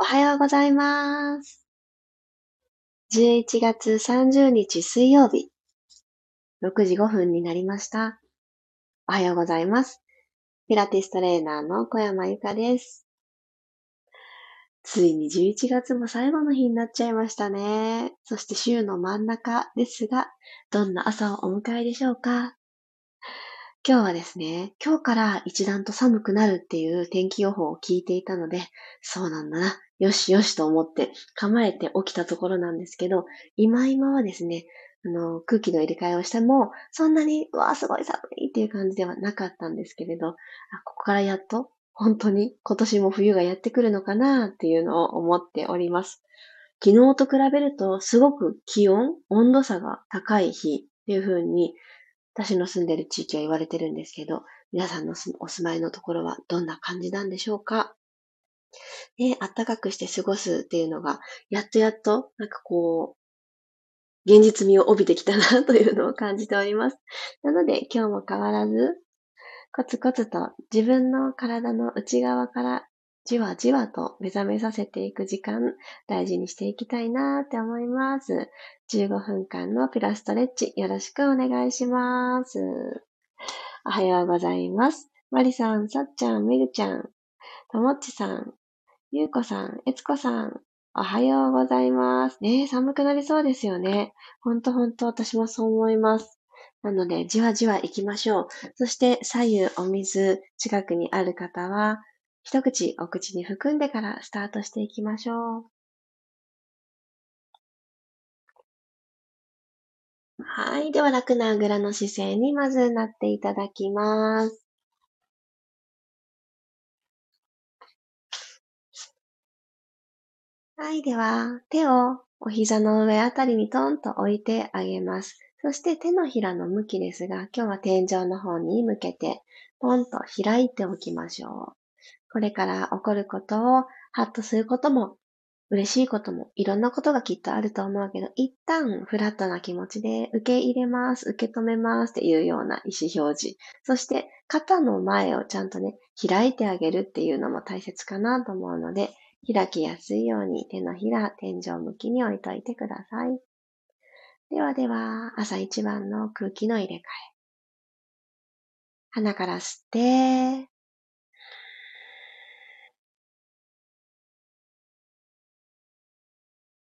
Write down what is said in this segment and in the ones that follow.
おはようございます。11月30日水曜日、6時5分になりました。おはようございます。ピラティストレーナーの小山由かです。ついに11月も最後の日になっちゃいましたね。そして週の真ん中ですが、どんな朝をお迎えでしょうか今日はですね、今日から一段と寒くなるっていう天気予報を聞いていたので、そうなんだな、よしよしと思って構えて起きたところなんですけど、今今はですね、あの、空気の入れ替えをしても、そんなに、うわすごい寒いっていう感じではなかったんですけれど、あここからやっと、本当に今年も冬がやってくるのかなっていうのを思っております。昨日と比べると、すごく気温、温度差が高い日っていう風に私の住んでる地域は言われてるんですけど、皆さんのお住まいのところはどんな感じなんでしょうか？ね、暖かくして過ごすっていうのが、やっとやっと、なんかこう、現実味を帯びてきたなというのを感じております。なので、今日も変わらず、コツコツと自分の体の内側からじわじわと目覚めさせていく時間、大事にしていきたいなって思います。15分間のピラストレッチ、よろしくお願いします。おはようございます。マリさん、さっちゃん、みるちゃん、ともっちさん、ゆうこさん、えつこさん、おはようございます。ね寒くなりそうですよね。ほんとほんと私もそう思います。なので、じわじわ行きましょう。そして、左右お水近くにある方は、一口お口に含んでからスタートしていきましょう。はい。では、楽なあぐらの姿勢にまずなっていただきます。はい。では、手をお膝の上あたりにトンと置いてあげます。そして手のひらの向きですが、今日は天井の方に向けて、ポンと開いておきましょう。これから起こることをハッとすることも嬉しいこともいろんなことがきっとあると思うけど、一旦フラットな気持ちで受け入れます、受け止めますっていうような意思表示。そして肩の前をちゃんとね、開いてあげるっていうのも大切かなと思うので、開きやすいように手のひら、天井向きに置いといてください。ではでは、朝一番の空気の入れ替え。鼻から吸って、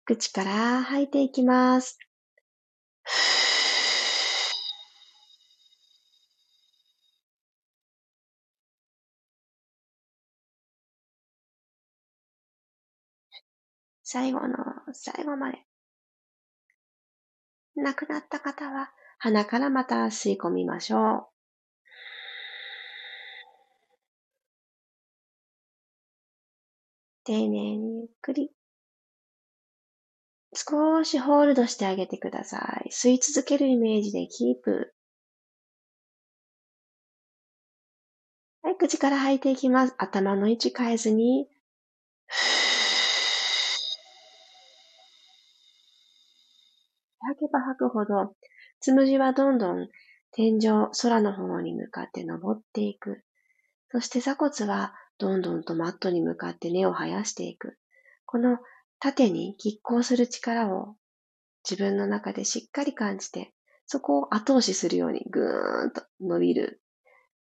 口から吐いていきます。最後の最後まで。亡くなった方は鼻からまた吸い込みましょう。丁寧にゆっくり少しホールドしてあげてください。吸い続けるイメージでキープ。はい、口から吐いていきます。頭の位置変えずに。吐けば吐くほど、つむじはどんどん天井、空の方に向かって登っていく。そして座骨はどんどんとマットに向かって根を生やしていく。この縦に拮抗する力を自分の中でしっかり感じて、そこを後押しするようにぐーんと伸びる。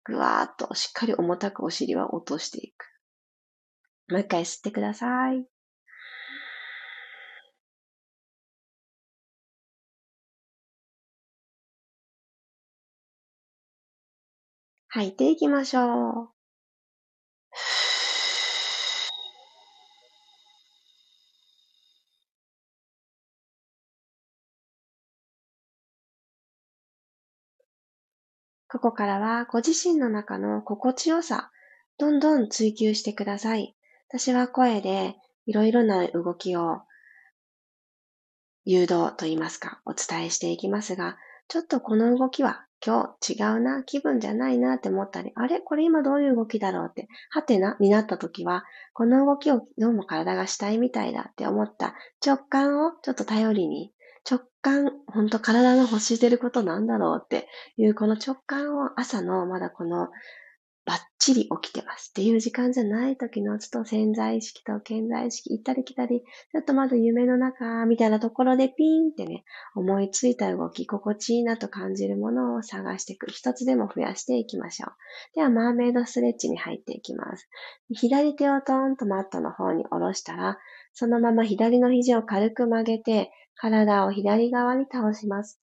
ぐわーっとしっかり重たくお尻は落としていく。もう一回吸ってください。吐いていきましょう。ここからはご自身の中の心地よさ、どんどん追求してください。私は声でいろいろな動きを誘導といいますか、お伝えしていきますが、ちょっとこの動きは今日違うな、気分じゃないなって思ったり、あれこれ今どういう動きだろうって、はてなになった時は、この動きをどうも体がしたいみたいだって思った直感をちょっと頼りに直感、ほんと体の欲してることなんだろうっていう、この直感を朝のまだこのバッチリ起きてますっていう時間じゃない時のちょっと潜在意識と潜在意識行ったり来たり、ちょっとまだ夢の中みたいなところでピーンってね、思いついた動き、心地いいなと感じるものを探していく。一つでも増やしていきましょう。では、マーメイドストレッチに入っていきます。左手をトーンとマットの方に下ろしたら、そのまま左の肘を軽く曲げて、体を左側に倒します。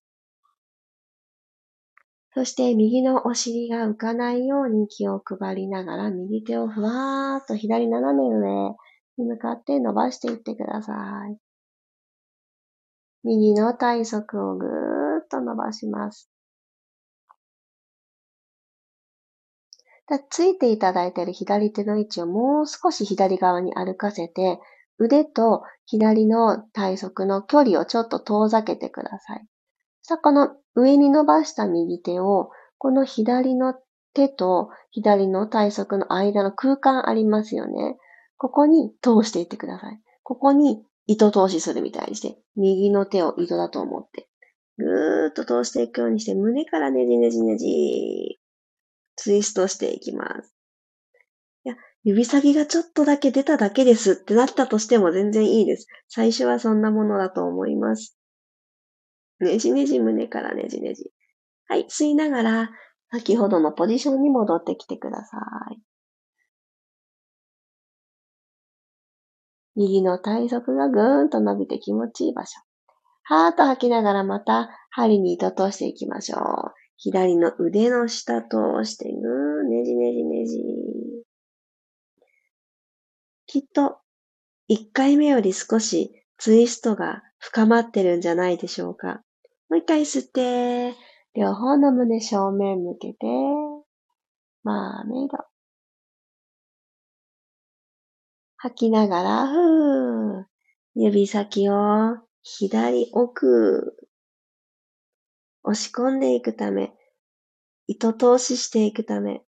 そして右のお尻が浮かないように気を配りながら右手をふわーっと左斜め上に向かって伸ばしていってください。右の体側をぐーっと伸ばします。ついていただいている左手の位置をもう少し左側に歩かせて、腕と左の体側の距離をちょっと遠ざけてください。さあ、この上に伸ばした右手を、この左の手と左の体側の間の空間ありますよね。ここに通していってください。ここに糸通しするみたいにして、右の手を糸だと思って、ぐーっと通していくようにして、胸からねじねじねじ、ツイストしていきます。いや、指先がちょっとだけ出ただけですってなったとしても全然いいです。最初はそんなものだと思います。ねじねじ胸からねじねじ。はい、吸いながら、先ほどのポジションに戻ってきてください。右の体側がぐーんと伸びて気持ちいい場所。はーっと吐きながらまた針に糸通していきましょう。左の腕の下通してぐーんねじねじねじ。きっと1回目より少しツイストが深まってるんじゃないでしょうか。もう一回吸って、両方の胸正面向けて、マーメイド。吐きながら、ふー。指先を左奥、押し込んでいくため、糸通ししていくため、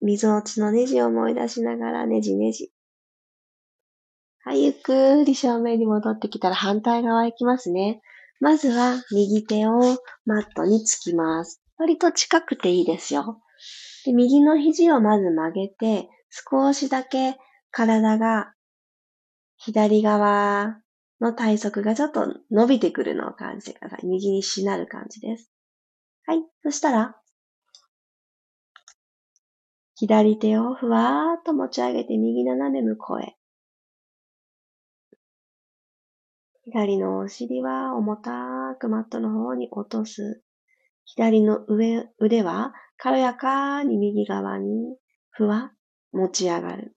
溝落ちのネジを思い出しながらネジネジ。はい、ゆっくり正面に戻ってきたら反対側行きますね。まずは右手をマットにつきます。割と近くていいですよ。で右の肘をまず曲げて、少しだけ体が左側の体側がちょっと伸びてくるのを感じてください。右にしなる感じです。はい。そしたら、左手をふわーっと持ち上げて右斜め向こうへ。左のお尻は重たくマットの方に落とす。左の上、腕は軽やかに右側にふわ持ち上がる。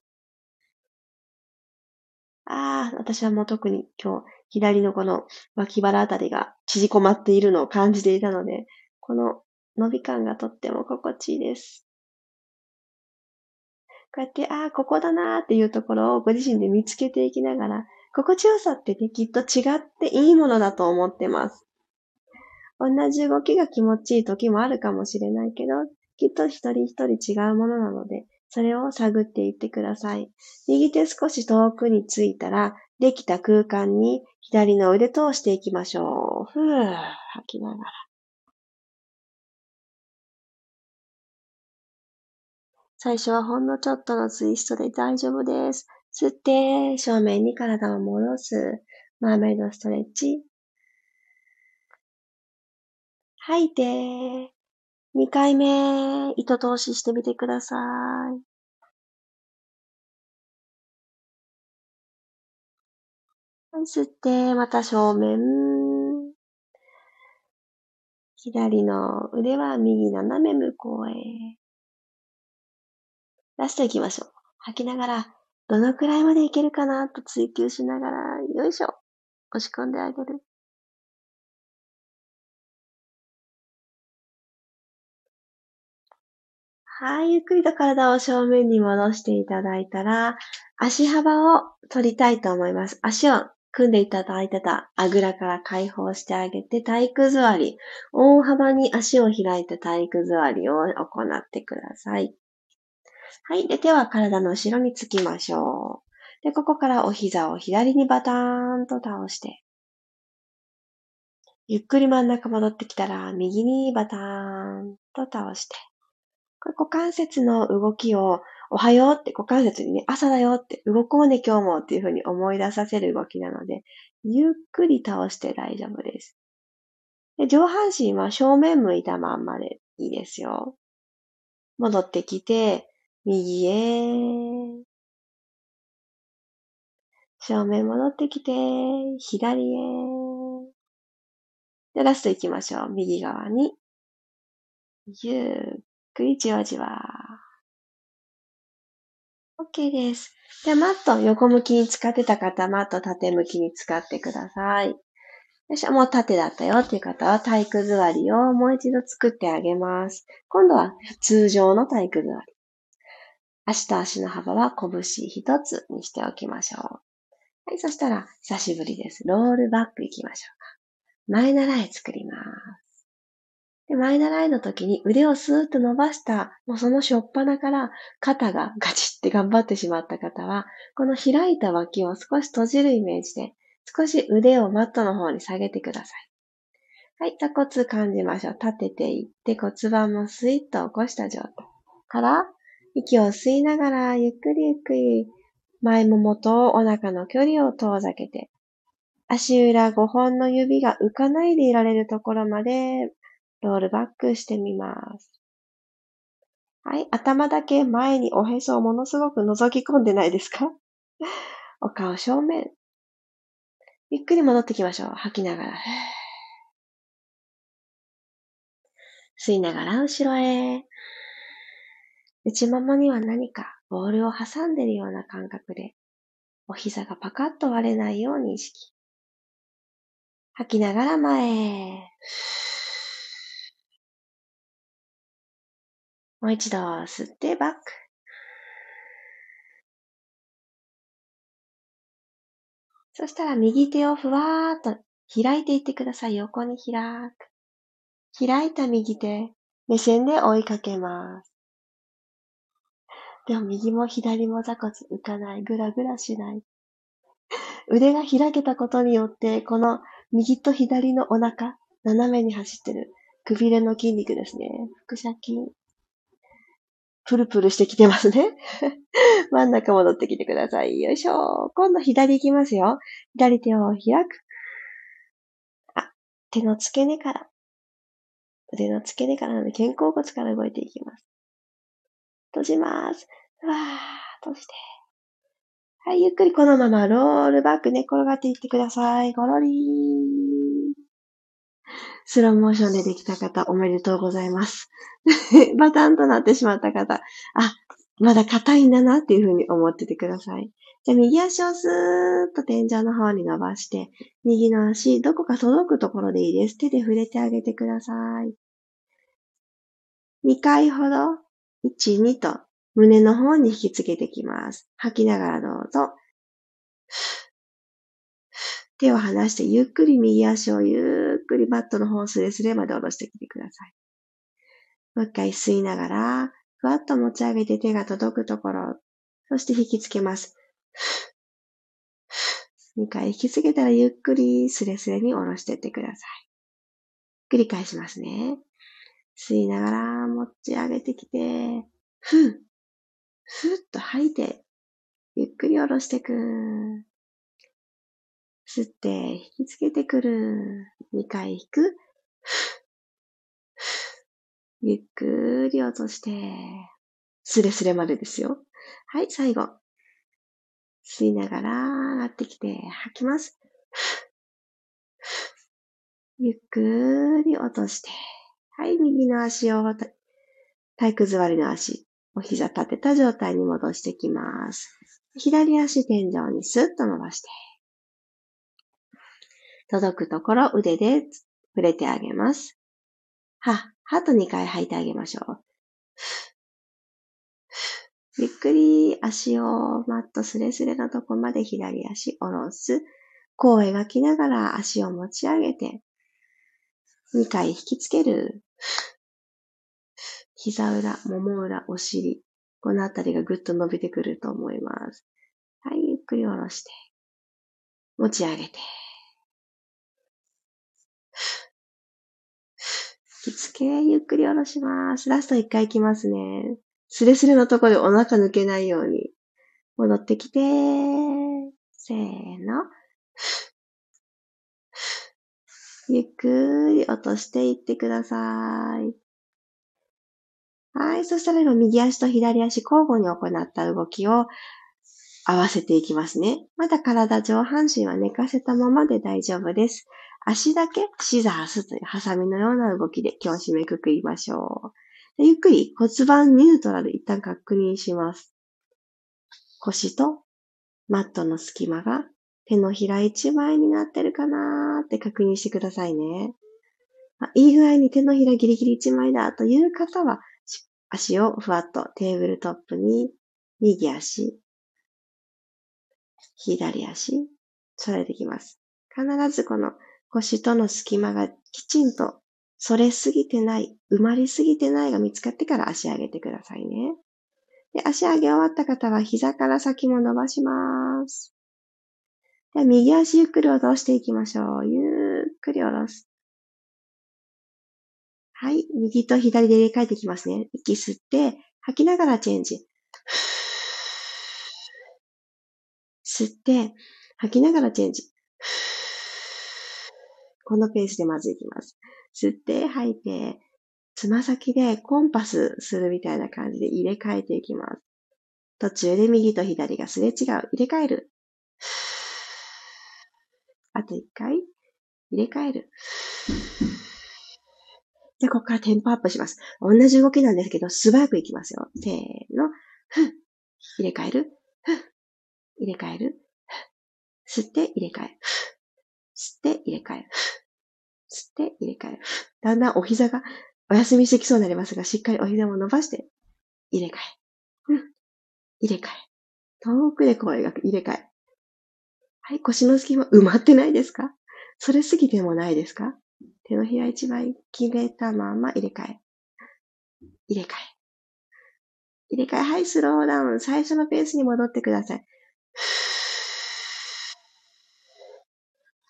ああ、私はもう特に今日左のこの脇腹あたりが縮こまっているのを感じていたので、この伸び感がとっても心地いいです。こうやって、ああ、ここだなーっていうところをご自身で見つけていきながら、心地よさってね、きっと違っていいものだと思ってます。同じ動きが気持ちいい時もあるかもしれないけど、きっと一人一人違うものなので、それを探っていってください。右手少し遠くについたら、できた空間に左の腕通していきましょう。ふぅ、吐きながら。最初はほんのちょっとのツイストで大丈夫です。吸って、正面に体を戻す。マーメイドストレッチ。吐いて、2回目、糸通ししてみてください。吸って、また正面。左の腕は右斜め向こうへ。ラスト行きましょう。吐きながらどのくらいまでいけるかなと追求しながら、よいしょ押し込んであげる。はい、ゆっくりと体を正面に戻していただいたら、足幅を取りたいと思います。足を組んでいただいてたあぐらから解放してあげて、体育座り。大幅に足を開いて体育座りを行ってください。はい。で、手は体の後ろにつきましょう。で、ここからお膝を左にバターンと倒して、ゆっくり真ん中戻ってきたら、右にバターンと倒して、これ股関節の動きを、おはようって股関節にね、朝だよって動こうね今日もっていう風に思い出させる動きなので、ゆっくり倒して大丈夫です。で上半身は正面向いたまんまでいいですよ。戻ってきて、右へ。正面戻ってきて、左へ。で、ラスト行きましょう。右側に。ゆっくりじわじわ。OK です。で、マット横向きに使ってた方、マット縦向きに使ってください。よし、もう縦だったよっていう方は体育座りをもう一度作ってあげます。今度は通常の体育座り。足と足の幅は拳一つにしておきましょう。はい、そしたら久しぶりです。ロールバックいきましょうか。前習い作ります。で、前習いの時に腕をスーッと伸ばした、もうその初っ端から肩がガチって頑張ってしまった方は、この開いた脇を少し閉じるイメージで少し腕をマットの方に下げてください。はい、座骨感じましょう。立てていって骨盤もスイッと起こした状態。から、息を吸いながら、ゆっくりゆっくり、前ももとお腹の距離を遠ざけて、足裏5本の指が浮かないでいられるところまで、ロールバックしてみます。はい、頭だけ前におへそをものすごく覗き込んでないですか？お顔正面。ゆっくり戻ってきましょう。吐きながら。吸いながら後ろへ。内ももには何かボールを挟んでるような感覚で、お膝がパカッと割れないように意識。吐きながら前へ。もう一度吸ってバック。そしたら右手をふわーっと開いていってください。横に開く。開いた右手、目線で追いかけます。でも右も左も座骨浮かない。ぐらぐらしない。腕が開けたことによって、この右と左のお腹、斜めに走ってるくびれの筋肉ですね。腹斜筋。プルプルしてきてますね。真ん中戻ってきてください。よいしょ。今度左行きますよ。左手を開く。あ、手の付け根から。腕の付け根からなので肩甲骨から動いていきます。閉じます。わー、閉じて。はい、ゆっくりこのままロールバック寝転がっていってください。ゴロリー。スローモーションでできた方、おめでとうございます。バタンとなってしまった方、あ、まだ硬いんだなっていうふうに思っててください。じゃあ右足をスーッと天井の方に伸ばして、右の足、どこか届くところでいいです。手で触れてあげてください。2回ほど、1、2と胸の方に引きつけてきます。吐きながらどうぞ。手を離してゆっくり右足をゆっくりバットの方スレスレまで下ろしてきてください。もう一回吸いながら、ふわっと持ち上げて手が届くところ、そして引きつけます。2回引きつけたらゆっくりスレスレに下ろしていってください。繰り返しますね。吸いながら持ち上げてきて、ふう、ふっと吐いて、ゆっくり下ろしてく。吸って、引きつけてくる。2回引く。ゆっくり落として、スレスレまでですよ。はい、最後。吸いながら上がってきて吐きます。ゆっくり落として。はい、右の足を体育座りの足、お膝立てた状態に戻してきます。左足天井にスッと伸ばして。届くところ腕で触れてあげます。は、はと2回吐いてあげましょう。ゆっくり足をマットスレスレのとこまで左足下ろす。こう描きながら足を持ち上げて、2回引きつける。膝裏、もも裏、お尻。このあたりがぐっと伸びてくると思います。はい、ゆっくり下ろして。持ち上げて。引きつけ、ゆっくり下ろします。ラスト一回いきますね。スレスレのところでお腹抜けないように。戻ってきて、せーの。ゆっくり落としていってください。はい。そしたら今、右足と左足交互に行った動きを合わせていきますね。まだ体上半身は寝かせたままで大丈夫です。足だけシザースというハサミのような動きで今日締めくくりましょう。ゆっくり骨盤ニュートラル一旦確認します。腰とマットの隙間が手のひら一枚になってるかなーって確認してくださいね。いい具合に手のひらギリギリ一枚だという方は、足をふわっとテーブルトップに右足、左足、添えてきます。必ずこの腰との隙間がきちんと反れすぎてない、埋まりすぎてないが見つかってから足上げてくださいね。で、足上げ終わった方は膝から先も伸ばします。では、右足ゆっくり下ろしていきましょう。ゆっくり下ろす。はい。右と左で入れ替えていきますね。息吸って、吐きながらチェンジ。吸って、吐きながらチェンジ。このペースでまずいきます。吸って、吐いて、つま先でコンパスするみたいな感じで入れ替えていきます。途中で右と左がすれ違う。入れ替える。あと一回。入れ替える。じゃあ、ここからテンポアップします。同じ動きなんですけど、素早くいきますよ。せーの。入れ替える。入れ替える。吸って入れ替え。吸って入れ替え。吸って入れ替え。だんだんお膝がお休みしてきそうになりますが、しっかりお膝も伸ばして入れ替え。入れ替え。遠くで声が入れ替え。はい、腰の隙間埋まってないですか？それすぎてもないですか？手のひら一枚決めたまま入れ替え。入れ替え。入れ替え。はい、スローダウン。最初のペースに戻ってください。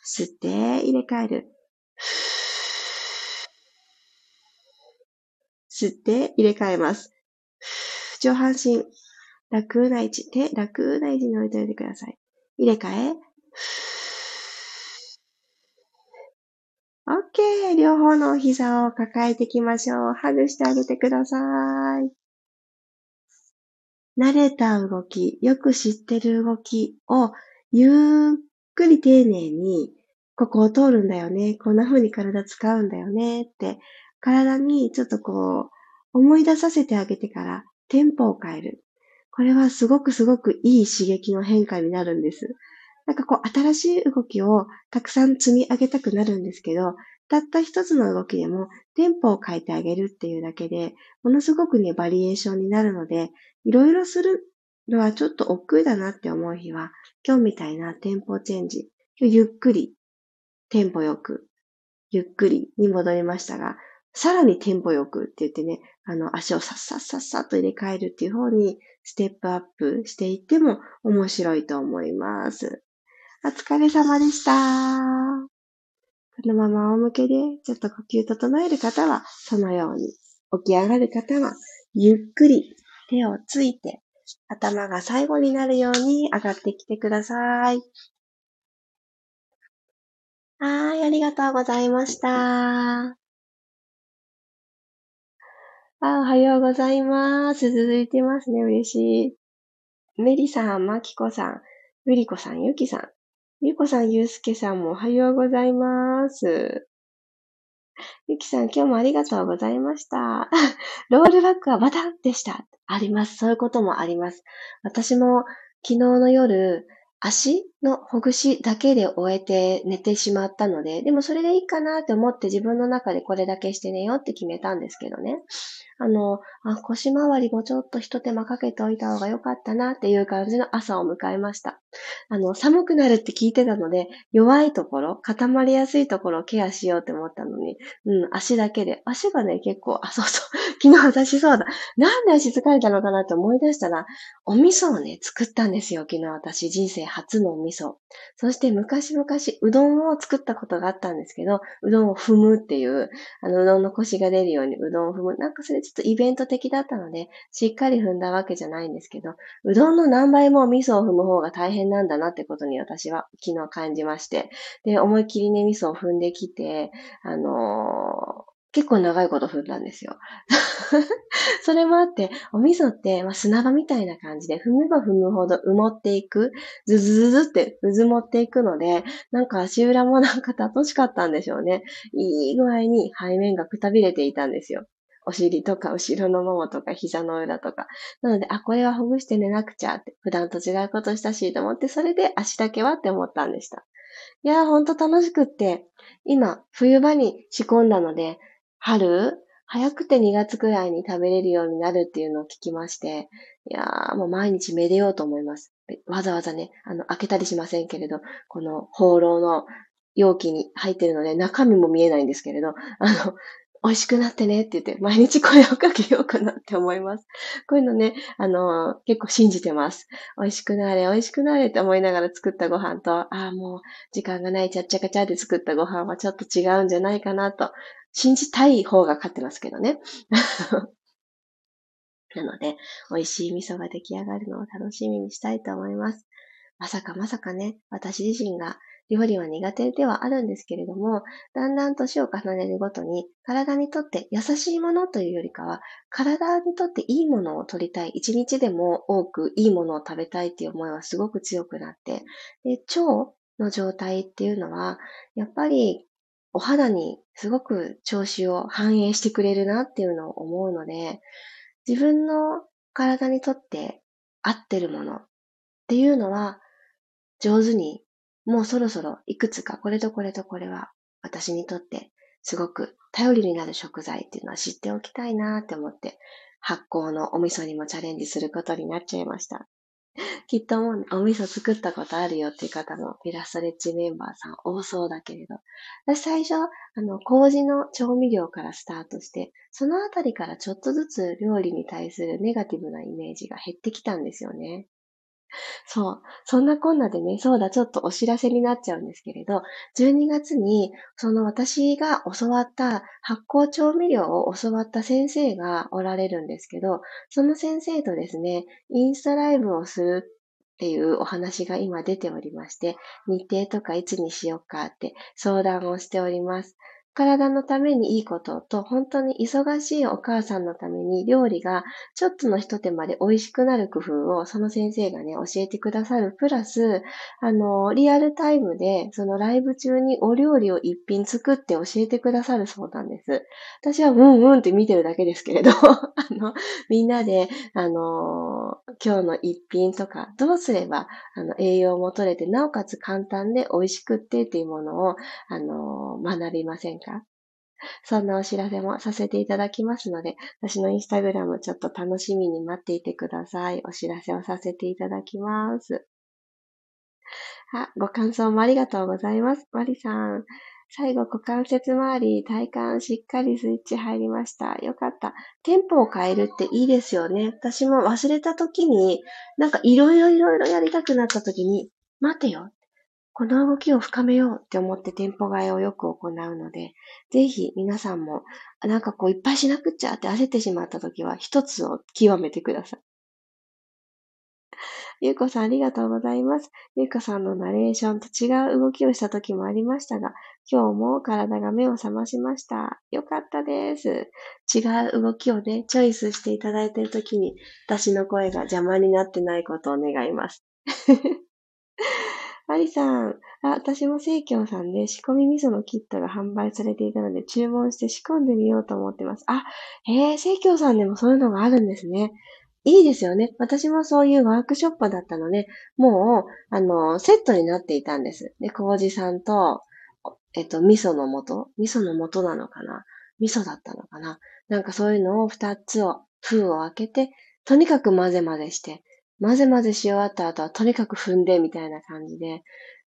吸って、入れ替える。吸って、入れ替えます。上半身、楽な位置。手、楽な位置に置いておいてください。入れ替え。両方の膝を抱えていきましょう。ハグしてあげてください。慣れた動き、よく知ってる動きをゆっくり丁寧に、ここを通るんだよね。こんな風に体使うんだよねって、体にちょっとこう、思い出させてあげてからテンポを変える。これはすごくすごくいい刺激の変化になるんです。なんかこう、新しい動きをたくさん積み上げたくなるんですけど、たった一つの動きでもテンポを変えてあげるっていうだけで、ものすごくね、バリエーションになるので、いろいろするのはちょっと億劫だなって思う日は、今日みたいなテンポチェンジ、ゆっくり、テンポよく、ゆっくりに戻りましたが、さらにテンポよくって言ってね、あの、足をさっさっさっさと入れ替えるっていう方にステップアップしていっても面白いと思います。お疲れ様でした。このまま仰向けでちょっと呼吸整える方はそのように、起き上がる方はゆっくり手をついて頭が最後になるように上がってきてください。はい、ありがとうございました。あ、おはようございます。続いてますね。嬉しい。メリさん、マキコさん、ウリコさん、ユキさん、ゆうこさん、ゆうすけさんもおはようございます。ゆきさん、今日もありがとうございました。ロールバックはバタンでした。あります。そういうこともあります。私も昨日の夜、足のほぐしだけで終えて寝てしまったので、でもそれでいいかなって思って自分の中でこれだけして寝ようって決めたんですけどね。あの、あ、腰回りもちょっと一手間かけておいた方が良かったなっていう感じの朝を迎えました。あの、寒くなるって聞いてたので、弱いところ、固まりやすいところをケアしようって思ったのに、うん、足だけで。足がね、結構、あ、そうそう。昨日私そうだ。なんで足疲れたのかなって思い出したら、お味噌をね、作ったんですよ。昨日私、人生初のお味味噌。そして昔々うどんを作ったことがあったんですけど、うどんを踏むっていう、あの、うどんの腰が出るようにうどんを踏む。なんかそれちょっとイベント的だったので、しっかり踏んだわけじゃないんですけど、うどんの何倍も味噌を踏む方が大変なんだなってことに私は昨日感じまして、で、思いっきりね、味噌を踏んできて、あのー結構長いこと踏んだんですよ。それもあって、お味噌って、まあ、砂場みたいな感じで、踏めば踏むほど埋もっていく、ズズズズって渦持っていくので、なんか足裏もなんか楽しかったんでしょうね。いい具合に背面がくたびれていたんですよ。お尻とか後ろのももとか膝の裏とか。なので、あ、これはほぐして寝なくちゃって、普段と違うことしたしと思って、それで足だけはって思ったんでした。いやー、ほんと楽しくって、今、冬場に仕込んだので、春早くて2月くらいに食べれるようになるっていうのを聞きまして、いやー、もう毎日めでようと思います。わざわざね、あの、開けたりしませんけれど、この放浪の容器に入ってるので、中身も見えないんですけれど、あの、美味しくなってねって言って、毎日声をかけようかなって思います。こういうのね、あの、結構信じてます。美味しくなれ、美味しくなれって思いながら作ったご飯と、ああ、もう時間がないちゃっちゃかちゃで作ったご飯はちょっと違うんじゃないかなと、信じたい方が勝ってますけどね。なので、美味しい味噌が出来上がるのを楽しみにしたいと思います。まさかまさかね、私自身が料理は苦手ではあるんですけれども、だんだん年を重ねるごとに、体にとって優しいものというよりかは、体にとっていいものを取りたい、一日でも多くいいものを食べたいっていう思いはすごく強くなって、で腸の状態っていうのは、やっぱりお肌にすごく調子を反映してくれるなっていうのを思うので、自分の体にとって合ってるものっていうのは上手にもうそろそろいくつかこれとこれとこれは私にとってすごく頼りになる食材っていうのは知っておきたいなって思って発酵のお味噌にもチャレンジすることになっちゃいました。きっともう、お味噌作ったことあるよっていう方もイラストレッチメンバーさん多そうだけれど、私最初、あの、麹の調味料からスタートして、そのあたりからちょっとずつ料理に対するネガティブなイメージが減ってきたんですよね。そう。そんなこんなでね、そうだ、ちょっとお知らせになっちゃうんですけれど、12月に、その私が教わった発酵調味料を教わった先生がおられるんですけど、その先生とですね、インスタライブをするっていうお話が今出ておりまして、日程とかいつにしようかって相談をしております。体のためにいいことと、本当に忙しいお母さんのために料理がちょっとの一手間で美味しくなる工夫をその先生がね、教えてくださる。プラス、あの、リアルタイムでそのライブ中にお料理を一品作って教えてくださるそうなんです。私はうんうんって見てるだけですけれど、あの、みんなで、あの、今日の一品とか、どうすれば、あの、栄養も取れて、なおかつ簡単で美味しくってっていうものを、あの、学びませんかそんなお知らせもさせていただきますので、私のインスタグラムちょっと楽しみに待っていてください。お知らせをさせていただきます。あ、ご感想もありがとうございます。マリさん。最後、股関節周り、体幹しっかりスイッチ入りました。よかった。テンポを変えるっていいですよね。私も忘れた時に、なんかいろいろいろやりたくなった時に、待てよ。この動きを深めようって思ってテンポ替えをよく行うので、ぜひ皆さんも、なんかこういっぱいしなくっちゃって焦ってしまった時は一つを極めてください。ゆうこさんありがとうございます。ゆうこさんのナレーションと違う動きをした時もありましたが、今日も体が目を覚ましました。よかったです。違う動きをね、チョイスしていただいている時に、私の声が邪魔になってないことを願います。マリさん、あ、私も生協さんで仕込み味噌のキットが販売されていたので注文して仕込んでみようと思ってます。あ、へえ、生協さんでもそういうのがあるんですね。いいですよね。私もそういうワークショップだったので、もう、あの、セットになっていたんです。で、麹さんと、えっと、味噌の素味噌の素なのかな？味噌だったのかな？なんかそういうのを二つを、封を開けて、とにかく混ぜ混ぜして、混ぜ混ぜし終わった後はとにかく踏んでみたいな感じで、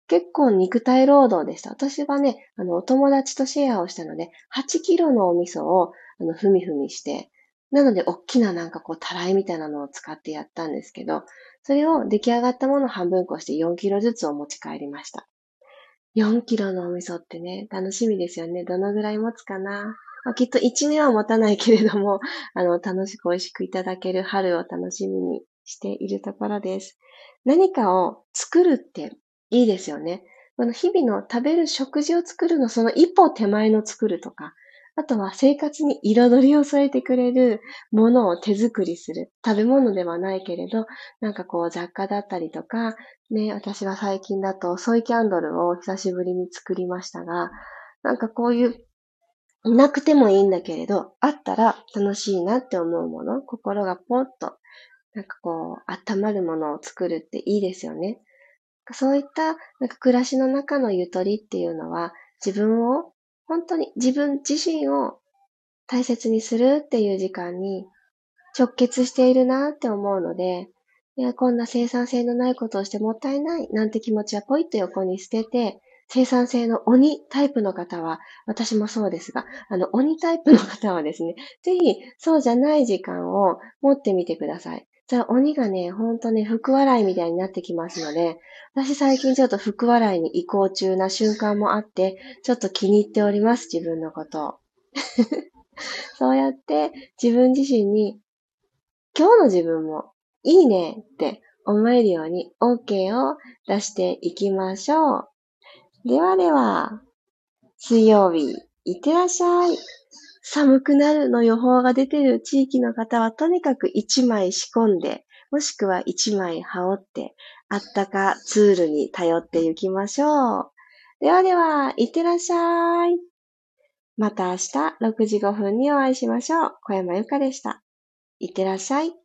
結構肉体労働でした。私はね、あの、お友達とシェアをしたので、8キロのお味噌を、あの、ふみふみして、なので、大きななんかこう、たらいみたいなのを使ってやったんですけど、それを出来上がったものを半分こして4キロずつを持ち帰りました。4キロのお味噌ってね、楽しみですよね。どのぐらい持つかな。まあ、きっと1年は持たないけれども、あの、楽しく美味しくいただける春を楽しみにしているところです。何かを作るっていいですよね。この日々の食べる食事を作るの、その一歩手前の作るとか、あとは生活に彩りを添えてくれるものを手作りする。食べ物ではないけれど、なんかこう雑貨だったりとか、ね、私は最近だとソイキャンドルを久しぶりに作りましたが、なんかこういう、いなくてもいいんだけれど、あったら楽しいなって思うもの、心がポッと、なんかこう、温まるものを作るっていいですよね。そういった、なんか暮らしの中のゆとりっていうのは、自分を本当に自分自身を大切にするっていう時間に直結しているなって思うので、いや、こんな生産性のないことをしてもったいないなんて気持ちはポイッと横に捨てて、生産性の鬼タイプの方は、私もそうですが、あの、鬼タイプの方はですね、ぜひ、そうじゃない時間を持ってみてください。じゃあ、鬼がね、ほんとね、福笑いみたいになってきますので、私最近ちょっと福笑いに移行中な瞬間もあって、ちょっと気に入っております、自分のこと。そうやって自分自身に、今日の自分もいいねって思えるように OK を出していきましょう。ではでは、水曜日、いってらっしゃい。寒くなるの予報が出てる地域の方はとにかく一枚仕込んで、もしくは一枚羽織って、あったかツールに頼っていきましょう。ではでは、いってらっしゃい。また明日6時5分にお会いしましょう。小山由かでした。いってらっしゃい。